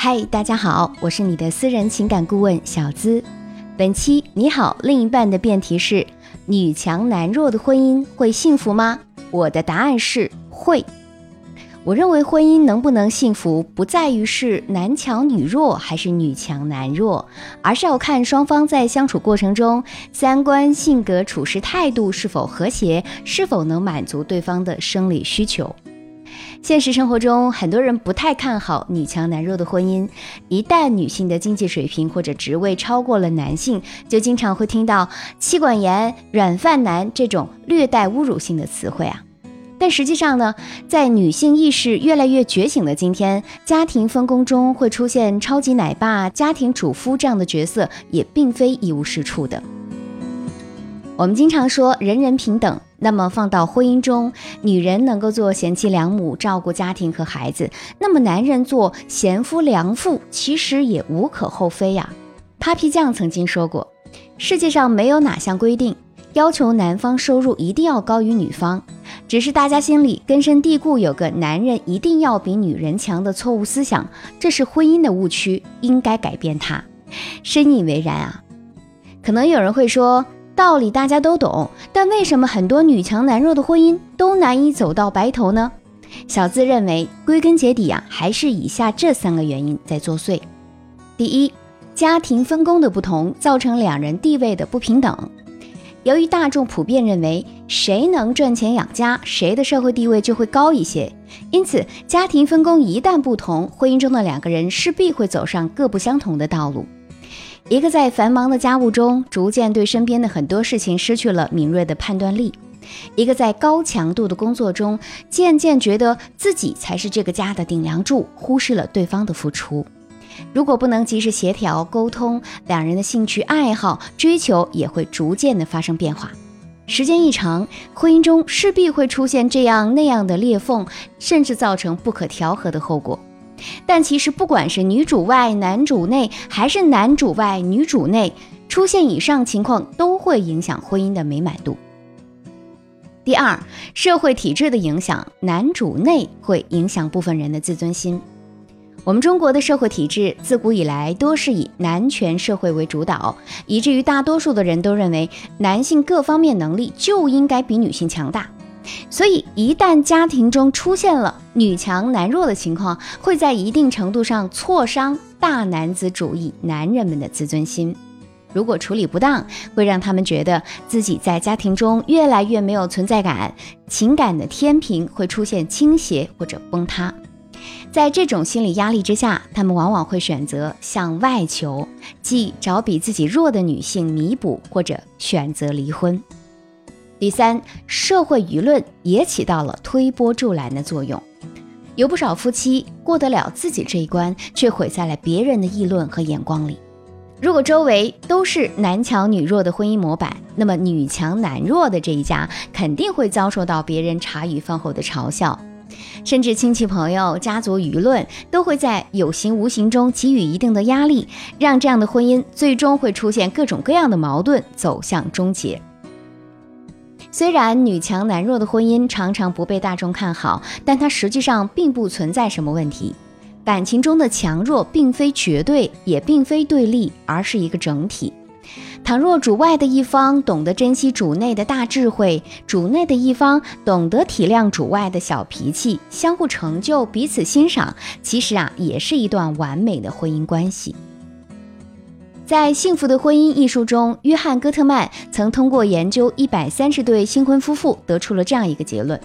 嗨，大家好，我是你的私人情感顾问小资。本期你好，另一半的辩题是：女强男弱的婚姻会幸福吗？我的答案是会。我认为婚姻能不能幸福，不在于是男强女弱还是女强男弱，而是要看双方在相处过程中三观、性格、处事态度是否和谐，是否能满足对方的生理需求。现实生活中，很多人不太看好女强男弱的婚姻。一旦女性的经济水平或者职位超过了男性，就经常会听到“妻管严”“软饭男”这种略带侮辱性的词汇啊。但实际上呢，在女性意识越来越觉醒的今天，家庭分工中会出现超级奶爸、家庭主夫这样的角色，也并非一无是处的。我们经常说人人平等，那么放到婚姻中，女人能够做贤妻良母，照顾家庭和孩子，那么男人做贤夫良父，其实也无可厚非呀。Papi 酱曾经说过，世界上没有哪项规定要求男方收入一定要高于女方，只是大家心里根深蒂固有个男人一定要比女人强的错误思想，这是婚姻的误区，应该改变它。深以为然啊。可能有人会说。道理大家都懂，但为什么很多女强男弱的婚姻都难以走到白头呢？小资认为，归根结底啊，还是以下这三个原因在作祟。第一，家庭分工的不同造成两人地位的不平等。由于大众普遍认为，谁能赚钱养家，谁的社会地位就会高一些，因此家庭分工一旦不同，婚姻中的两个人势必会走上各不相同的道路。一个在繁忙的家务中逐渐对身边的很多事情失去了敏锐的判断力，一个在高强度的工作中渐渐觉得自己才是这个家的顶梁柱，忽视了对方的付出。如果不能及时协调沟通，两人的兴趣爱好追求也会逐渐的发生变化。时间一长，婚姻中势必会出现这样那样的裂缝，甚至造成不可调和的后果。但其实，不管是女主外男主内，还是男主外女主内，出现以上情况都会影响婚姻的美满度。第二，社会体制的影响，男主内会影响部分人的自尊心。我们中国的社会体制自古以来多是以男权社会为主导，以至于大多数的人都认为男性各方面能力就应该比女性强大。所以，一旦家庭中出现了女强男弱的情况，会在一定程度上挫伤大男子主义男人们的自尊心。如果处理不当，会让他们觉得自己在家庭中越来越没有存在感，情感的天平会出现倾斜或者崩塌。在这种心理压力之下，他们往往会选择向外求，即找比自己弱的女性弥补，或者选择离婚。第三，社会舆论也起到了推波助澜的作用。有不少夫妻过得了自己这一关，却毁在了别人的议论和眼光里。如果周围都是男强女弱的婚姻模板，那么女强男弱的这一家肯定会遭受到别人茶余饭后的嘲笑，甚至亲戚朋友、家族舆论都会在有形无形中给予一定的压力，让这样的婚姻最终会出现各种各样的矛盾，走向终结。虽然女强男弱的婚姻常常不被大众看好，但它实际上并不存在什么问题。感情中的强弱并非绝对，也并非对立，而是一个整体。倘若主外的一方懂得珍惜主内的大智慧，主内的一方懂得体谅主外的小脾气，相互成就，彼此欣赏，其实啊，也是一段完美的婚姻关系。在《幸福的婚姻》一书中，约翰·戈特曼曾通过研究一百三十对新婚夫妇，得出了这样一个结论：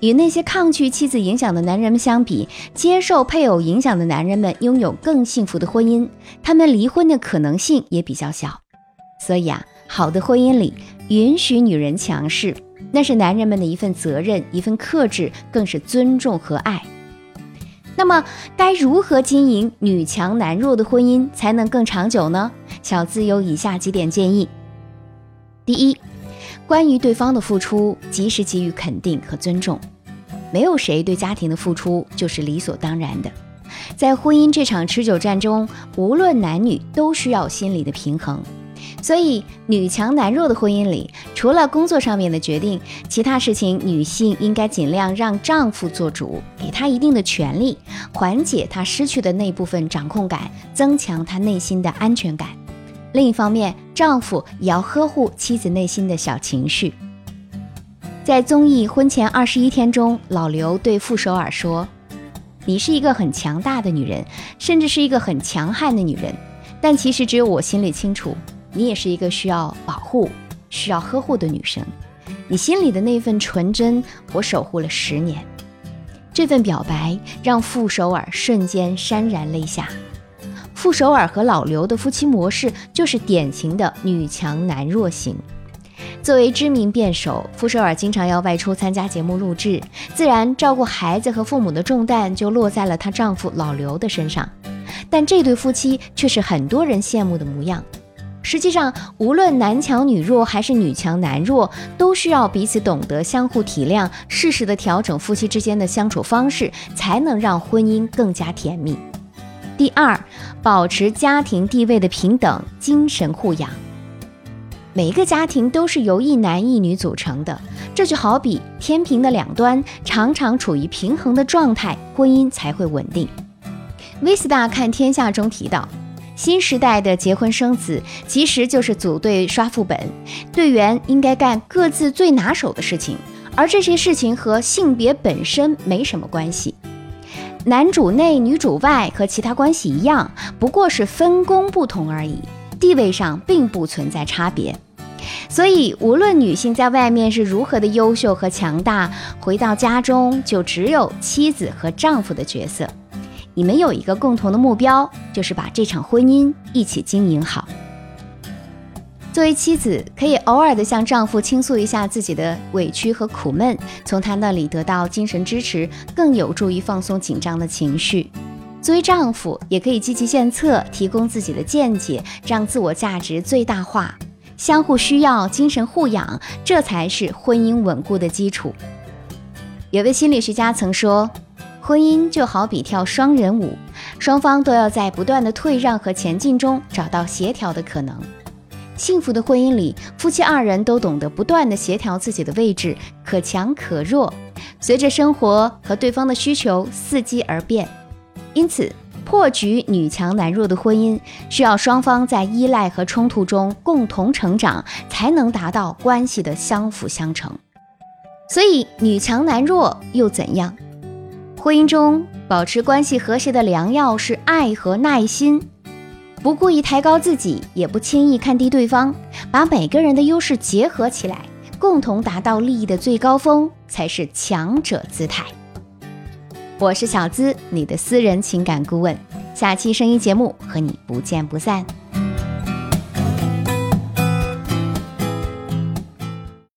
与那些抗拒妻子影响的男人们相比，接受配偶影响的男人们拥有更幸福的婚姻，他们离婚的可能性也比较小。所以啊，好的婚姻里允许女人强势，那是男人们的一份责任，一份克制，更是尊重和爱。那么，该如何经营女强男弱的婚姻才能更长久呢？小资有以下几点建议：第一，关于对方的付出，及时给予肯定和尊重。没有谁对家庭的付出就是理所当然的。在婚姻这场持久战中，无论男女，都需要心理的平衡。所以，女强男弱的婚姻里，除了工作上面的决定，其他事情女性应该尽量让丈夫做主，给他一定的权利，缓解他失去的那部分掌控感，增强他内心的安全感。另一方面，丈夫也要呵护妻子内心的小情绪。在综艺《婚前二十一天》中，老刘对傅首尔说：“你是一个很强大的女人，甚至是一个很强悍的女人，但其实只有我心里清楚。”你也是一个需要保护、需要呵护的女生，你心里的那份纯真，我守护了十年。这份表白让傅首尔瞬间潸然泪下。傅首尔和老刘的夫妻模式就是典型的女强男弱型。作为知名辩手，傅首尔经常要外出参加节目录制，自然照顾孩子和父母的重担就落在了她丈夫老刘的身上。但这对夫妻却是很多人羡慕的模样。实际上，无论男强女弱还是女强男弱，都需要彼此懂得相互体谅，适时的调整夫妻之间的相处方式，才能让婚姻更加甜蜜。第二，保持家庭地位的平等，精神互养。每一个家庭都是由一男一女组成的，这就好比天平的两端常常处于平衡的状态，婚姻才会稳定。威斯大看天下中提到。新时代的结婚生子，其实就是组队刷副本，队员应该干各自最拿手的事情，而这些事情和性别本身没什么关系。男主内女主外和其他关系一样，不过是分工不同而已，地位上并不存在差别。所以，无论女性在外面是如何的优秀和强大，回到家中就只有妻子和丈夫的角色。你们有一个共同的目标，就是把这场婚姻一起经营好。作为妻子，可以偶尔的向丈夫倾诉一下自己的委屈和苦闷，从他那里得到精神支持，更有助于放松紧张的情绪。作为丈夫，也可以积极献策，提供自己的见解，让自我价值最大化。相互需要，精神互养，这才是婚姻稳固的基础。有位心理学家曾说。婚姻就好比跳双人舞，双方都要在不断的退让和前进中找到协调的可能。幸福的婚姻里，夫妻二人都懂得不断的协调自己的位置，可强可弱，随着生活和对方的需求伺机而变。因此，破局女强男弱的婚姻，需要双方在依赖和冲突中共同成长，才能达到关系的相辅相成。所以，女强男弱又怎样？婚姻中保持关系和谐的良药是爱和耐心，不故意抬高自己，也不轻易看低对方，把每个人的优势结合起来，共同达到利益的最高峰，才是强者姿态。我是小资，你的私人情感顾问，下期声音节目和你不见不散。